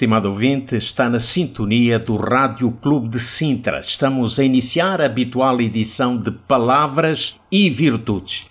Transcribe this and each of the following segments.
Estimado ouvinte, está na sintonia do Rádio Clube de Sintra. Estamos a iniciar a habitual edição de Palavras e Virtudes.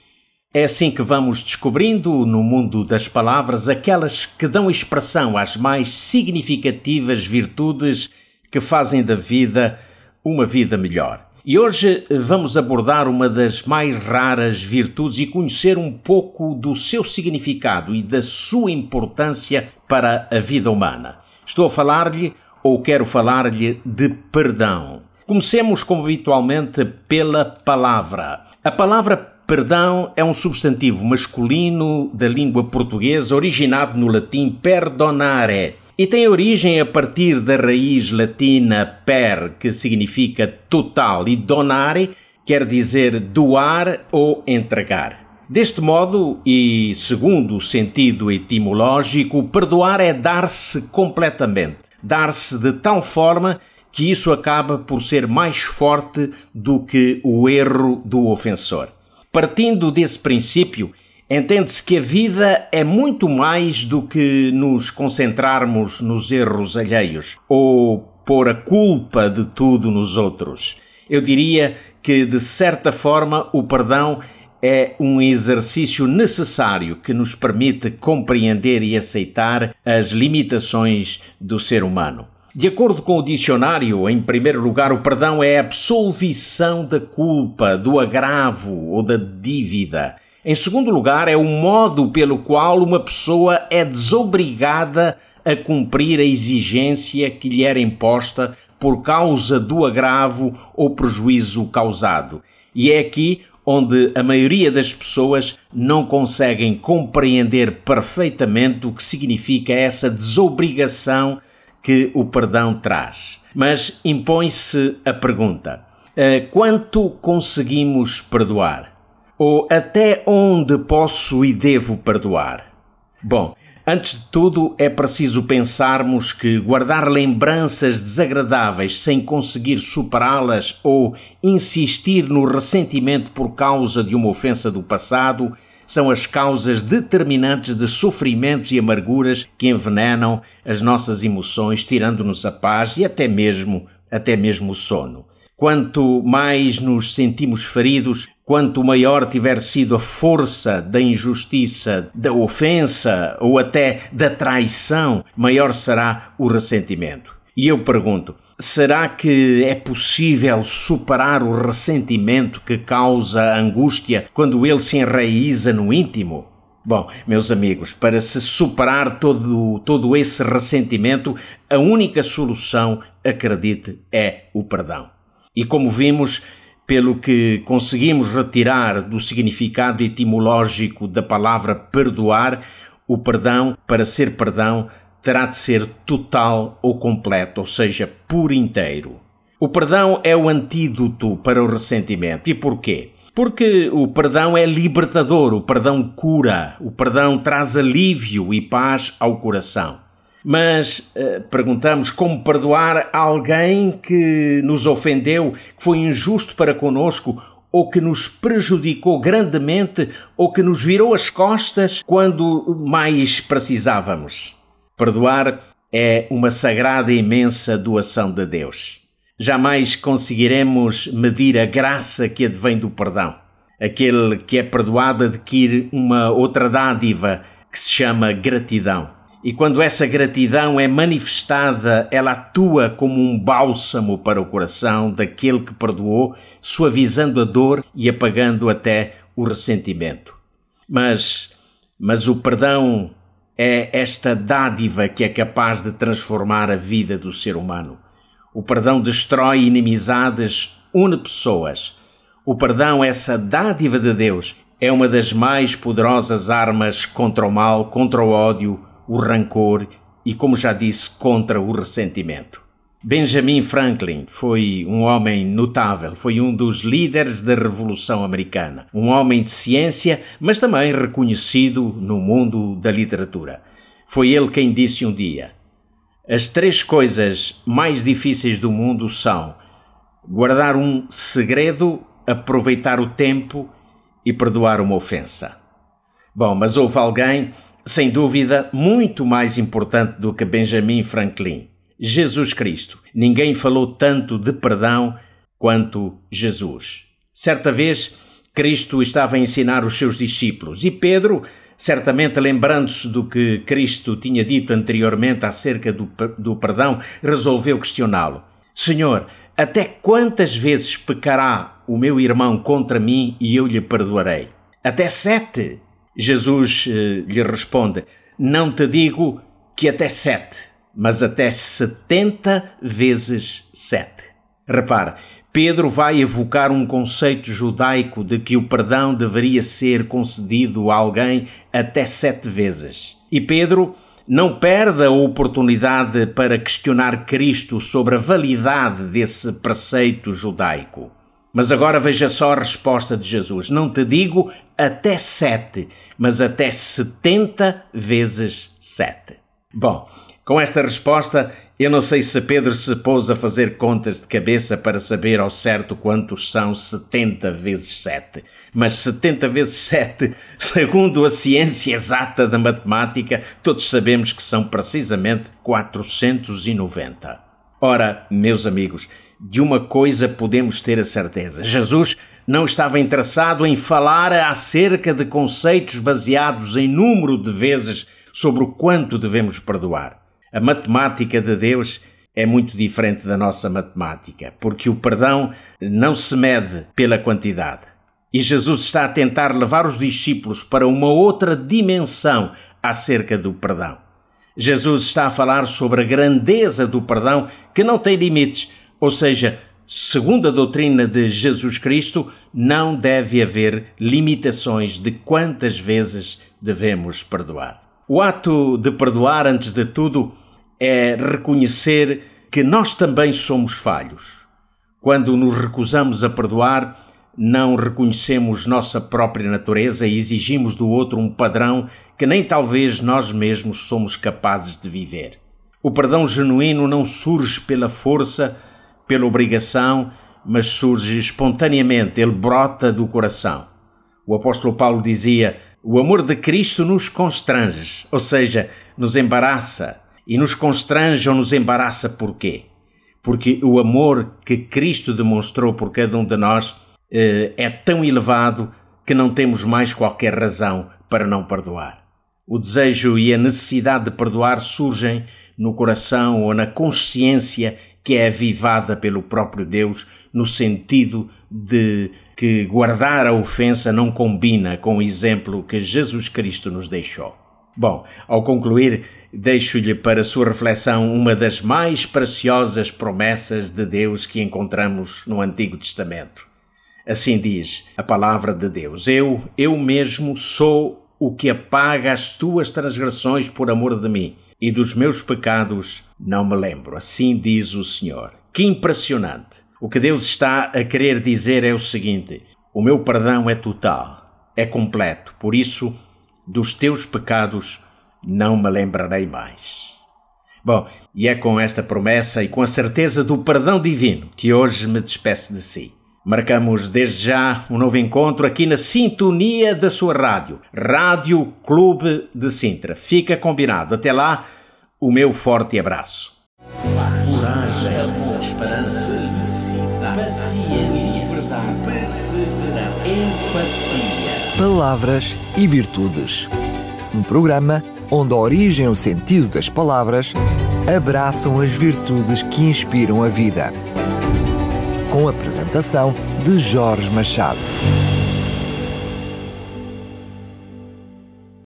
É assim que vamos descobrindo no mundo das palavras aquelas que dão expressão às mais significativas virtudes que fazem da vida uma vida melhor. E hoje vamos abordar uma das mais raras virtudes e conhecer um pouco do seu significado e da sua importância para a vida humana. Estou a falar-lhe ou quero falar-lhe de perdão. Comecemos, como habitualmente, pela palavra. A palavra perdão é um substantivo masculino da língua portuguesa originado no latim perdonare e tem origem a partir da raiz latina per, que significa total, e donare quer dizer doar ou entregar. Deste modo, e segundo o sentido etimológico, perdoar é dar-se completamente, dar-se de tal forma que isso acaba por ser mais forte do que o erro do ofensor. Partindo desse princípio, entende-se que a vida é muito mais do que nos concentrarmos nos erros alheios ou pôr a culpa de tudo nos outros. Eu diria que, de certa forma, o perdão é um exercício necessário que nos permite compreender e aceitar as limitações do ser humano. De acordo com o dicionário, em primeiro lugar, o perdão é a absolvição da culpa, do agravo ou da dívida. Em segundo lugar, é o modo pelo qual uma pessoa é desobrigada a cumprir a exigência que lhe era imposta por causa do agravo ou prejuízo causado. E é aqui onde a maioria das pessoas não conseguem compreender perfeitamente o que significa essa desobrigação que o perdão traz. Mas impõe-se a pergunta: quanto conseguimos perdoar? Ou até onde posso e devo perdoar? Bom, Antes de tudo, é preciso pensarmos que guardar lembranças desagradáveis sem conseguir superá-las ou insistir no ressentimento por causa de uma ofensa do passado são as causas determinantes de sofrimentos e amarguras que envenenam as nossas emoções, tirando-nos a paz e até mesmo até mesmo o sono. Quanto mais nos sentimos feridos, quanto maior tiver sido a força da injustiça, da ofensa ou até da traição, maior será o ressentimento. E eu pergunto: será que é possível superar o ressentimento que causa angústia quando ele se enraiza no íntimo? Bom, meus amigos, para se superar todo, todo esse ressentimento, a única solução, acredite, é o perdão. E como vimos, pelo que conseguimos retirar do significado etimológico da palavra perdoar, o perdão, para ser perdão, terá de ser total ou completo, ou seja, por inteiro. O perdão é o antídoto para o ressentimento. E porquê? Porque o perdão é libertador, o perdão cura, o perdão traz alívio e paz ao coração. Mas uh, perguntamos como perdoar alguém que nos ofendeu, que foi injusto para conosco, ou que nos prejudicou grandemente, ou que nos virou as costas quando mais precisávamos. Perdoar é uma sagrada e imensa doação de Deus. Jamais conseguiremos medir a graça que advém do perdão. Aquele que é perdoado adquire uma outra dádiva que se chama gratidão. E quando essa gratidão é manifestada, ela atua como um bálsamo para o coração daquele que perdoou, suavizando a dor e apagando até o ressentimento. Mas, mas o perdão é esta dádiva que é capaz de transformar a vida do ser humano. O perdão destrói inimizades, une pessoas. O perdão, essa dádiva de Deus, é uma das mais poderosas armas contra o mal, contra o ódio, o rancor e, como já disse, contra o ressentimento. Benjamin Franklin foi um homem notável, foi um dos líderes da Revolução Americana, um homem de ciência, mas também reconhecido no mundo da literatura. Foi ele quem disse um dia: As três coisas mais difíceis do mundo são guardar um segredo, aproveitar o tempo e perdoar uma ofensa. Bom, mas houve alguém, sem dúvida, muito mais importante do que Benjamin Franklin Jesus Cristo. Ninguém falou tanto de perdão quanto Jesus. Certa vez, Cristo estava a ensinar os seus discípulos e Pedro, certamente lembrando-se do que Cristo tinha dito anteriormente acerca do, do perdão, resolveu questioná-lo: Senhor, até quantas vezes pecará o meu irmão contra mim e eu lhe perdoarei? Até sete? Jesus eh, lhe responde: Não te digo que até sete mas até 70 vezes 7. Repare, Pedro vai evocar um conceito judaico de que o perdão deveria ser concedido a alguém até sete vezes. E Pedro não perde a oportunidade para questionar Cristo sobre a validade desse preceito judaico. Mas agora veja só a resposta de Jesus: Não te digo até sete, mas até setenta vezes sete. Bom, com esta resposta, eu não sei se Pedro se pôs a fazer contas de cabeça para saber ao certo quantos são 70 vezes 7. Mas 70 vezes 7, segundo a ciência exata da matemática, todos sabemos que são precisamente 490. Ora, meus amigos, de uma coisa podemos ter a certeza: Jesus não estava interessado em falar acerca de conceitos baseados em número de vezes sobre o quanto devemos perdoar. A matemática de Deus é muito diferente da nossa matemática, porque o perdão não se mede pela quantidade. E Jesus está a tentar levar os discípulos para uma outra dimensão acerca do perdão. Jesus está a falar sobre a grandeza do perdão que não tem limites, ou seja, segundo a doutrina de Jesus Cristo, não deve haver limitações de quantas vezes devemos perdoar. O ato de perdoar, antes de tudo, é reconhecer que nós também somos falhos. Quando nos recusamos a perdoar, não reconhecemos nossa própria natureza e exigimos do outro um padrão que nem talvez nós mesmos somos capazes de viver. O perdão genuíno não surge pela força, pela obrigação, mas surge espontaneamente, ele brota do coração. O apóstolo Paulo dizia: O amor de Cristo nos constrange, ou seja, nos embaraça, e nos constrange ou nos embaraça porquê? Porque o amor que Cristo demonstrou por cada um de nós eh, é tão elevado que não temos mais qualquer razão para não perdoar. O desejo e a necessidade de perdoar surgem no coração ou na consciência que é avivada pelo próprio Deus, no sentido de que guardar a ofensa não combina com o exemplo que Jesus Cristo nos deixou. Bom, ao concluir, deixo-lhe para sua reflexão uma das mais preciosas promessas de Deus que encontramos no Antigo Testamento. Assim diz a palavra de Deus: Eu, eu mesmo sou o que apaga as tuas transgressões por amor de mim, e dos meus pecados não me lembro. Assim diz o Senhor. Que impressionante! O que Deus está a querer dizer é o seguinte: o meu perdão é total, é completo, por isso, dos teus pecados não me lembrarei mais. Bom, e é com esta promessa e com a certeza do perdão divino que hoje me despeço de si. Marcamos desde já um novo encontro aqui na sintonia da sua rádio, Rádio Clube de Sintra. Fica combinado. Até lá, o meu forte abraço. Coragem, amor, esperança, paciência, verdade, perseverança, empatia. Palavras e virtudes. Um programa onde a origem e o sentido das palavras abraçam as virtudes que inspiram a vida. Apresentação de Jorge Machado.